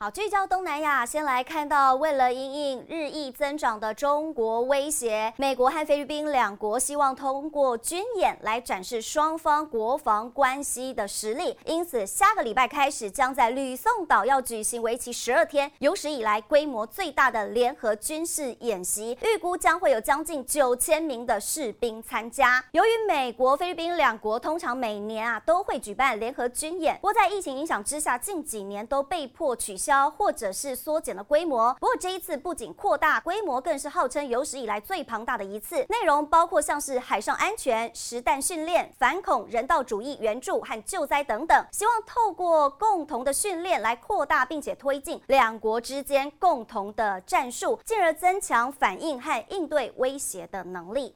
好，聚焦东南亚，先来看到，为了因应日益增长的中国威胁，美国和菲律宾两国希望通过军演来展示双方国防关系的实力。因此，下个礼拜开始，将在吕宋岛要举行为期十二天、有史以来规模最大的联合军事演习，预估将会有将近九千名的士兵参加。由于美国、菲律宾两国通常每年啊都会举办联合军演，不过在疫情影响之下，近几年都被迫取消。或者是缩减了规模，不过这一次不仅扩大规模，更是号称有史以来最庞大的一次。内容包括像是海上安全、实弹训练、反恐、人道主义援助和救灾等等，希望透过共同的训练来扩大并且推进两国之间共同的战术，进而增强反应和应对威胁的能力。